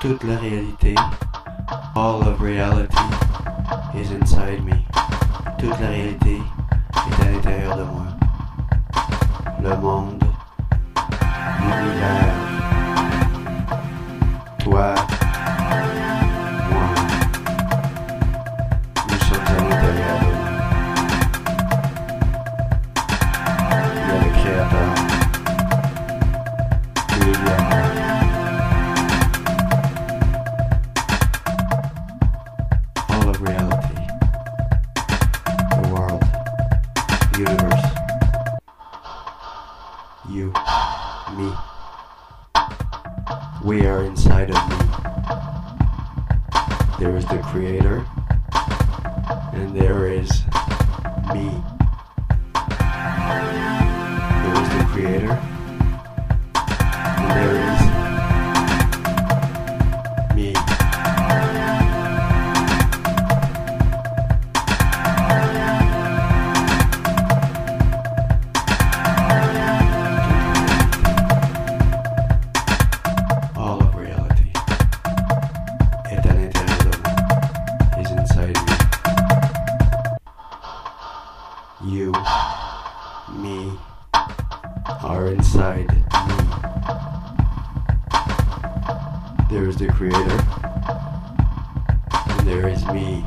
Toute la réalité, all of reality, is inside me. Toute la réalité est à l'intérieur de moi. Le monde, l'univers, universe, you, me. We are inside of me. There is the Creator, and there is me. inside. There is the creator, and there is me.